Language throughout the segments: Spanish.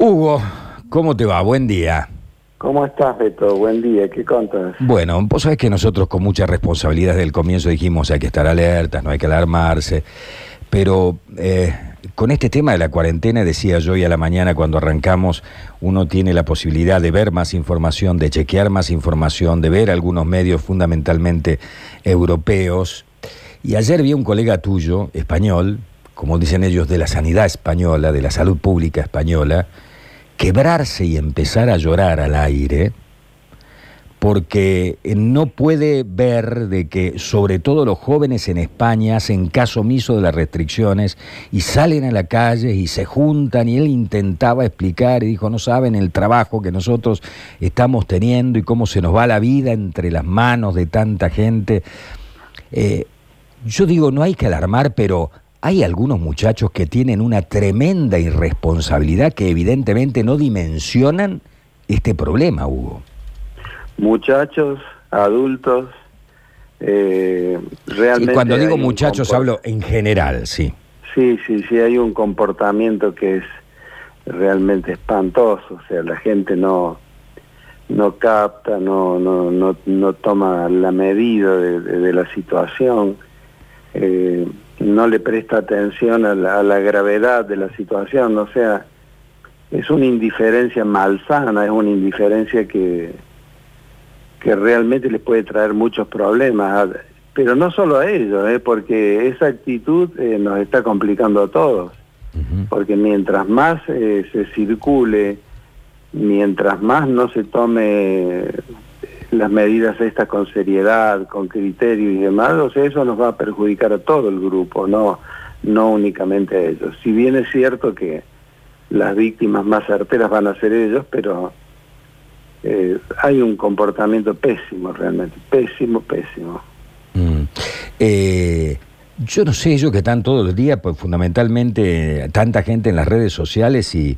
Hugo, ¿cómo te va? Buen día. ¿Cómo estás, Beto? Buen día, ¿qué contas? Bueno, vos sabés que nosotros con mucha responsabilidad desde el comienzo dijimos hay que estar alertas, no hay que alarmarse, pero eh, con este tema de la cuarentena, decía yo hoy a la mañana cuando arrancamos, uno tiene la posibilidad de ver más información, de chequear más información, de ver algunos medios fundamentalmente europeos. Y ayer vi a un colega tuyo, español, como dicen ellos, de la sanidad española, de la salud pública española, quebrarse y empezar a llorar al aire, porque no puede ver de que sobre todo los jóvenes en España hacen caso omiso de las restricciones y salen a la calle y se juntan y él intentaba explicar y dijo, no saben el trabajo que nosotros estamos teniendo y cómo se nos va la vida entre las manos de tanta gente. Eh, yo digo, no hay que alarmar, pero hay algunos muchachos que tienen una tremenda irresponsabilidad que evidentemente no dimensionan este problema, Hugo. Muchachos, adultos, eh, realmente... Y cuando digo muchachos hablo en general, sí. Sí, sí, sí, hay un comportamiento que es realmente espantoso, o sea, la gente no no capta, no no no, no toma la medida de, de- de la situación, eh, no le presta atención a la, a la gravedad de la situación, o sea, es una indiferencia malsana, es una indiferencia que que realmente les puede traer muchos problemas, pero no solo a ellos, ¿eh? porque esa actitud eh, nos está complicando a todos, porque mientras más eh, se circule, mientras más no se tome las medidas estas con seriedad, con criterio y demás, o sea, eso nos va a perjudicar a todo el grupo, no, no únicamente a ellos. Si bien es cierto que las víctimas más certeras van a ser ellos, pero eh, hay un comportamiento pésimo realmente, pésimo, pésimo. Mm. Eh, yo no sé, ellos que están todos los días, pues fundamentalmente tanta gente en las redes sociales y,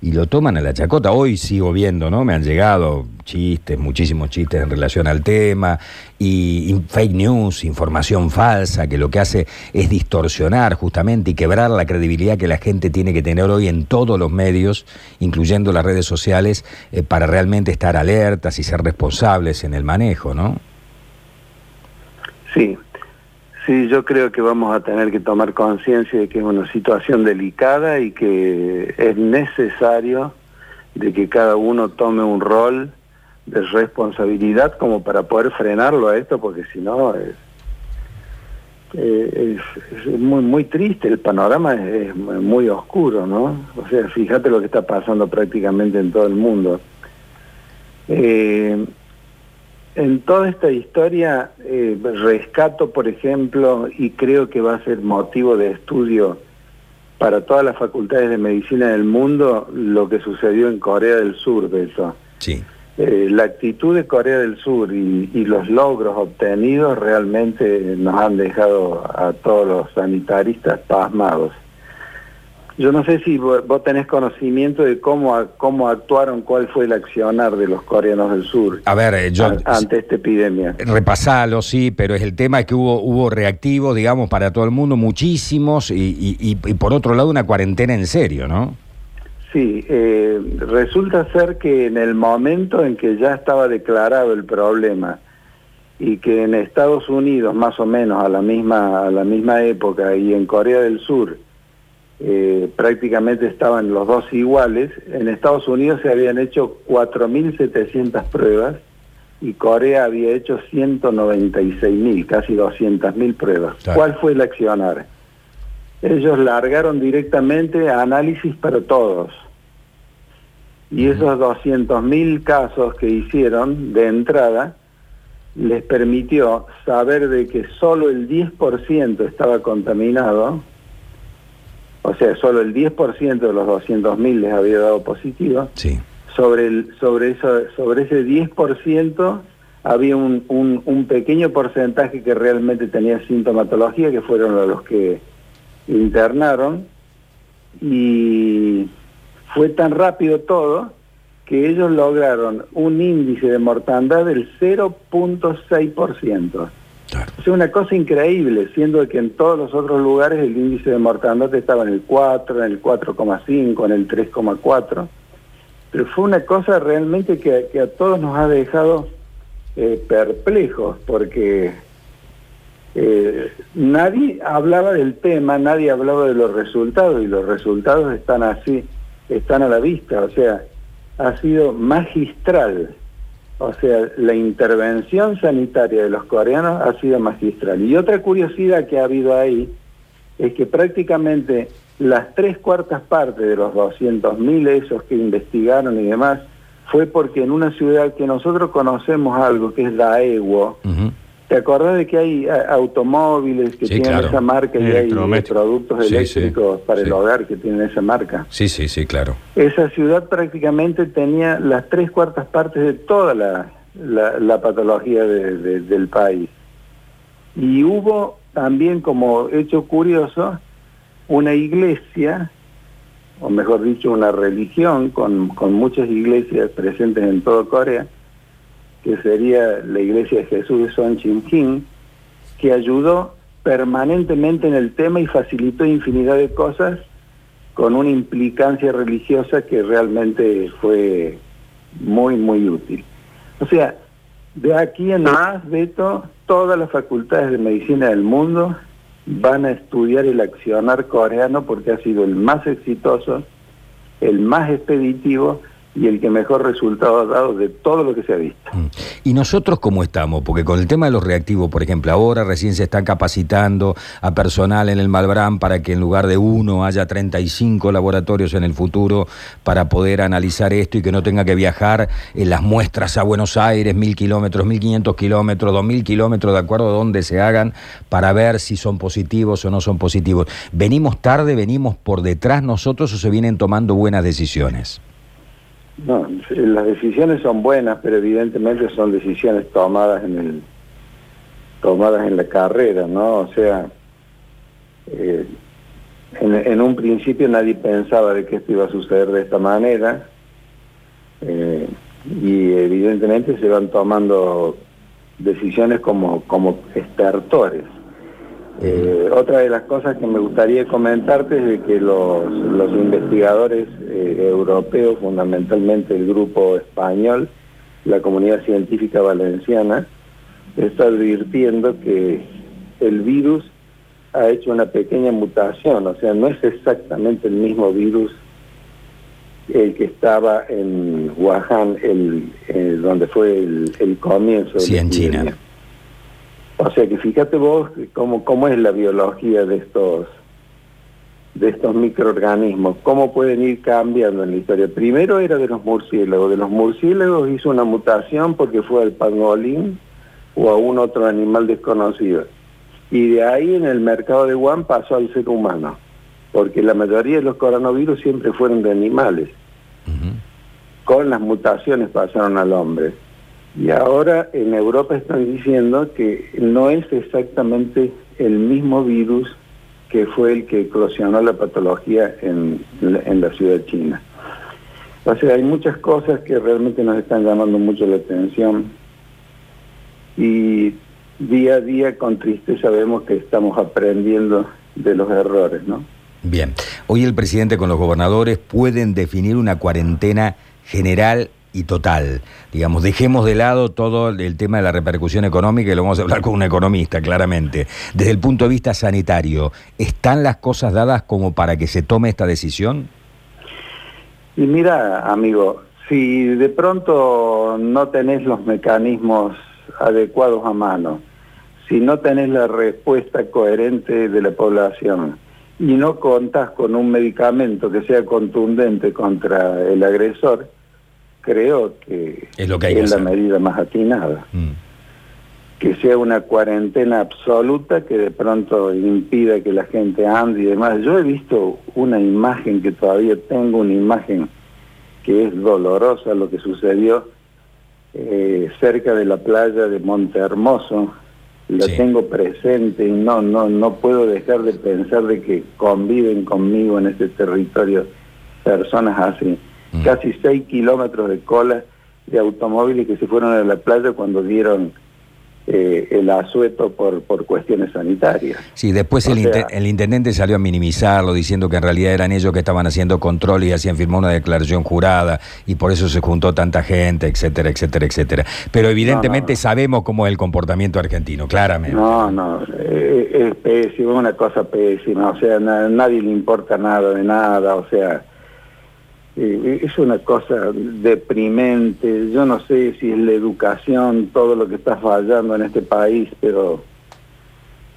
y lo toman a la chacota. Hoy sigo viendo, ¿no? Me han llegado chistes, muchísimos chistes en relación al tema, y, fake news, información falsa, que lo que hace es distorsionar justamente y quebrar la credibilidad que la gente tiene que tener hoy en todos los medios, incluyendo las redes sociales, eh, para realmente estar alertas y ser responsables en el manejo, ¿no? Sí, sí, yo creo que vamos a tener que tomar conciencia de que es una situación delicada y que es necesario de que cada uno tome un rol de responsabilidad como para poder frenarlo a esto, porque si no es, eh, muy, muy triste, el panorama es, es muy oscuro, ¿no? O sea, fíjate lo que está pasando prácticamente en todo el mundo. Eh, en toda esta historia eh, rescato, por ejemplo, y creo que va a ser motivo de estudio para todas las facultades de medicina del mundo, lo que sucedió en Corea del Sur, eso. Sí. Eh, la actitud de Corea del Sur y, y los logros obtenidos realmente nos han dejado a todos los sanitaristas pasmados. Yo no sé si vo- vos tenés conocimiento de cómo, a- cómo actuaron, cuál fue el accionar de los coreanos del sur A ver, eh, yo... an- ante esta epidemia. Repasalo, sí, pero es el tema que hubo, hubo reactivos, digamos, para todo el mundo, muchísimos, y, y- y- y por otro lado una cuarentena en serio, ¿no? Sí, eh, resulta ser que en el momento en que ya estaba declarado el problema y que en Estados Unidos más o menos a la misma a la misma época y en Corea del Sur eh, prácticamente estaban los dos iguales, en Estados Unidos se habían hecho 4.700 pruebas y Corea había hecho 196.000, casi 200.000 pruebas. Claro. ¿Cuál fue el accionar? Ellos largaron directamente análisis para todos. Y esos 200.000 casos que hicieron de entrada les permitió saber de que solo el 10% estaba contaminado, o sea, solo el 10% de los 200.000 les había dado positivo, Sí. sobre, el, sobre, eso, sobre ese 10% había un, un, un pequeño porcentaje que realmente tenía sintomatología, que fueron los que internaron, y fue tan rápido todo que ellos lograron un índice de mortandad del 0.6%. Claro. Es una cosa increíble, siendo que en todos los otros lugares el índice de mortandad estaba en el 4, en el 4,5, en el 3,4. pero fue una cosa realmente que, a todos nos ha dejado eh, perplejos, porque eh, nadie hablaba del tema, nadie hablaba de los resultados, y los resultados están así, están a la vista, o sea, ha sido magistral. O sea, la intervención sanitaria de los coreanos ha sido magistral. Y otra curiosidad que ha habido ahí es que prácticamente las tres cuartas partes de los 200.000 esos que investigaron y demás fue porque en una ciudad que nosotros conocemos algo, que es la EWO, ¿te acordás de que hay automóviles que tienen esa marca y hay productos eléctricos para el hogar que tienen esa marca? Sí, sí, sí, claro. Esa ciudad prácticamente tenía las tres cuartas partes de toda la, la, patología del país. Y hubo también como hecho curioso una iglesia, o mejor dicho, una religión con, con muchas iglesias presentes en toda Corea, que sería la iglesia de Jesús de Son Chin que ayudó permanentemente en el tema y facilitó infinidad de cosas con una implicancia religiosa que realmente fue muy, muy útil. O sea, de aquí en más, Beto, todas las facultades de medicina del mundo van a estudiar el accionar coreano porque ha sido el más exitoso, el más expeditivo y el que mejor resultado ha dado de todo lo que se ha visto. Mm. ¿Y nosotros cómo estamos? Porque con el tema de los reactivos, por ejemplo, ahora recién se están capacitando a personal en el Malbrán para que en lugar de uno haya 35 laboratorios en el futuro para poder analizar esto y que no tenga que viajar en las muestras a Buenos Aires, mil kilómetros, mil quinientos kilómetros, dos mil kilómetros, de acuerdo a dónde se hagan, para ver si son positivos o no son positivos. ¿Venimos tarde, venimos por detrás nosotros o se vienen tomando buenas decisiones? No, las decisiones son buenas, pero evidentemente son decisiones tomadas en el tomadas en la carrera, ¿no? O sea, eh, en, un principio nadie pensaba de que esto iba a suceder de esta manera eh, y evidentemente se van tomando decisiones como, como estertores. Eh, otra de las cosas que me gustaría comentarte es de que los, investigadores eh, europeos, fundamentalmente el grupo español, la comunidad científica valenciana, está advirtiendo que el virus ha hecho una pequeña mutación, o sea, no es exactamente el mismo virus el que estaba en Wuhan, el, eh, donde fue el, comienzo. Sí, en China. O sea que fíjate vos cómo, cómo es la biología de estos de estos microorganismos, cómo pueden ir cambiando en la historia. Primero era de los murciélagos, de los murciélagos hizo una mutación porque fue al pangolín o a un otro animal desconocido. Y de ahí en el mercado de Wuhan pasó al ser humano, porque la mayoría de los coronavirus siempre fueron de animales. Con las mutaciones pasaron al hombre. Y ahora en Europa están diciendo que no es exactamente el mismo virus que fue el que eclosionó la patología en, la ciudad china. O sea, hay muchas cosas que realmente nos están llamando mucho la atención y día a día con tristeza vemos que estamos aprendiendo de los errores, ¿no? Bien, hoy el presidente con los gobernadores pueden definir una cuarentena general y total. Digamos, dejemos de lado todo el tema de la repercusión económica y lo vamos a hablar con un economista, claramente. Desde el punto de vista sanitario, ¿están las cosas dadas como para que se tome esta decisión? Y mira, amigo, si de pronto no tenés los mecanismos adecuados a mano, si no tenés la respuesta coherente de la población y no contás con un medicamento que sea contundente contra el agresor, creo que es, lo que la medida más atinada. Mm. Que sea una cuarentena absoluta que de pronto impida que la gente ande y demás. Yo he visto una imagen que todavía tengo, una imagen que es dolorosa, lo que sucedió eh, cerca de la playa de Monte Hermoso. Lo tengo presente y no, no, no puedo dejar de pensar de que conviven conmigo en este territorio personas así. Mm. casi 6 kilómetros de cola de automóviles que se fueron a la playa cuando dieron eh, el asueto por, por cuestiones sanitarias. Sí, después el, el, intendente salió a minimizarlo diciendo que en realidad eran ellos que estaban haciendo control y hacían firmó una declaración jurada y por eso se juntó tanta gente, etcétera, etcétera, etcétera. Pero evidentemente sabemos cómo es el comportamiento argentino, claramente. No, no, eh, es, pésimo, una cosa pésima, o sea, a nadie le importa nada de nada, o sea eh, es una cosa deprimente. Yo no sé si es la educación todo lo que está fallando en este país, pero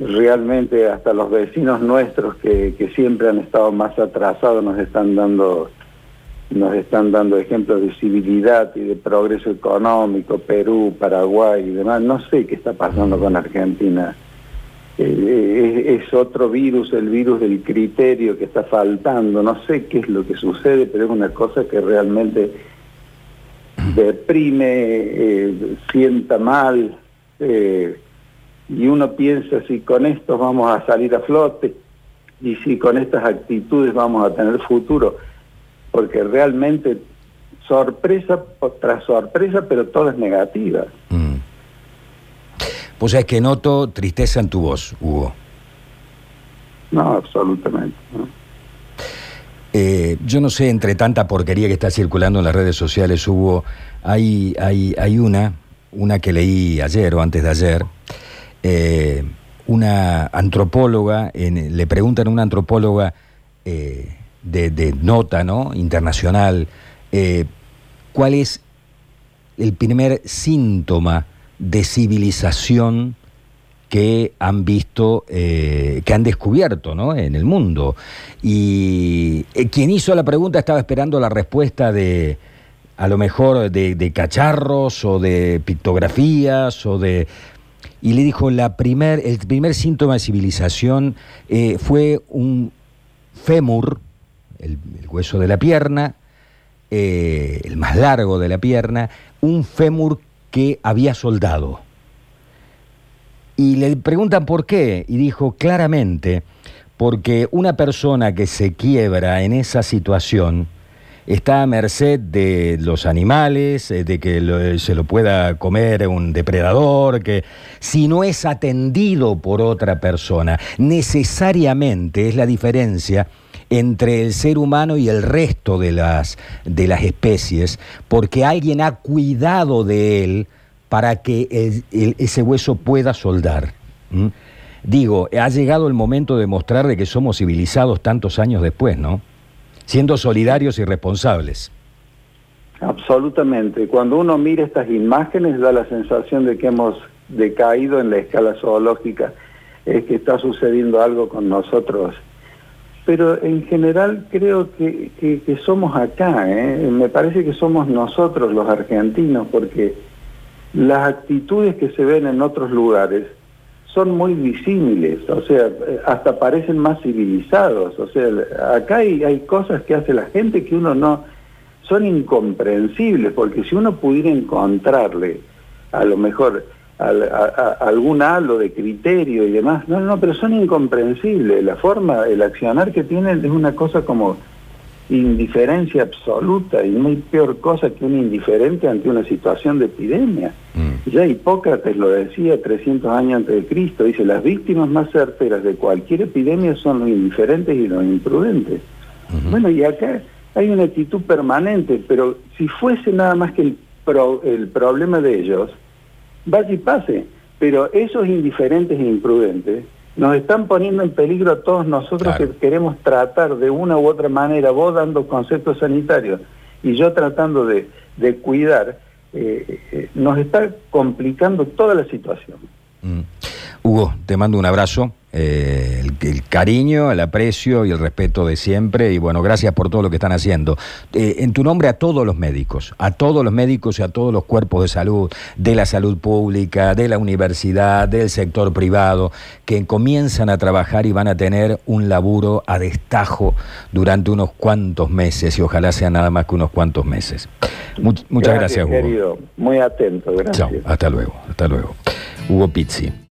realmente hasta los vecinos nuestros que, que siempre han estado más atrasados nos están dando nos están dando ejemplos de civilidad y de progreso económico, Perú, Paraguay y demás. No sé qué está pasando con Argentina. Eh, es, otro virus, el virus del criterio que está faltando. No sé qué es lo que sucede, pero es una cosa que realmente deprime, eh, sienta mal, eh, y uno piensa si con esto vamos a salir a flote y si con estas actitudes vamos a tener futuro, porque realmente sorpresa tras sorpresa, pero todo es negativa. Mm. Pues es que noto tristeza en tu voz, Hugo. No, absolutamente. Eh, yo no sé, entre tanta porquería que está circulando en las redes sociales, Hugo, hay, hay, hay una, una que leí ayer o antes de ayer, eh, una antropóloga, le preguntan a una antropóloga eh, de, de, nota ¿no? internacional, ¿cuál es el primer síntoma de civilización que han visto, eh, que han descubierto ¿no? en el mundo. Y eh, quien hizo la pregunta estaba esperando la respuesta de, a lo mejor, de, cacharros o de pictografías o de... Y le dijo, la primer, el primer síntoma de civilización eh, fue un fémur, el, el, hueso de la pierna, el más largo de la pierna, un fémur que había soldado. Y le preguntan por qué, y dijo claramente, porque una persona que se quiebra en esa situación está a merced de los animales, eh, de que se lo pueda comer un depredador, que si no es atendido por otra persona, necesariamente es la diferencia entre el ser humano y el resto de las, de las especies, porque alguien ha cuidado de él para que ese hueso pueda soldar. Digo, ha llegado el momento de mostrar de que somos civilizados tantos años después, ¿no? Siendo solidarios y responsables. Absolutamente. Cuando uno mira estas imágenes da la sensación de que hemos decaído en la escala zoológica, es que está sucediendo algo con nosotros pero en general creo que, somos acá, ¿eh? me parece que somos nosotros los argentinos, porque las actitudes que se ven en otros lugares son muy disímiles, o sea, hasta parecen más civilizados, o sea, acá hay, hay cosas que hace la gente que uno no, son incomprensibles, porque si uno pudiera encontrarle, a lo mejor, algún halo de criterio y demás. No, no, pero son incomprensibles. La forma, el accionar que tienen es una cosa como indiferencia absoluta y muy peor cosa que un indiferente ante una situación de epidemia. Mm. Ya Hipócrates lo decía 300 años antes de Cristo, dice, las víctimas más certeras de cualquier epidemia son los indiferentes y los imprudentes. Bueno, y acá hay una actitud permanente, pero si fuese nada más que el, el problema de ellos, vaya y pase. Pero esos indiferentes e imprudentes nos están poniendo en peligro a todos nosotros que queremos tratar de una u otra manera, vos dando conceptos sanitarios y yo tratando de, cuidar, eh, eh, nos está complicando toda la situación. Mm. Hugo, te mando un abrazo, eh, el, cariño, el aprecio y el respeto de siempre. Y bueno, gracias por todo lo que están haciendo. Eh, en tu nombre a todos los médicos, a todos los médicos y a todos los cuerpos de salud, de la salud pública, de la universidad, del sector privado, que comienzan a trabajar y van a tener un laburo a destajo durante unos cuantos meses y ojalá sea nada más que unos cuantos meses. muchas gracias, Hugo. Querido. Muy atento, gracias. Chao, hasta luego, hasta luego. Hugo Pizzi.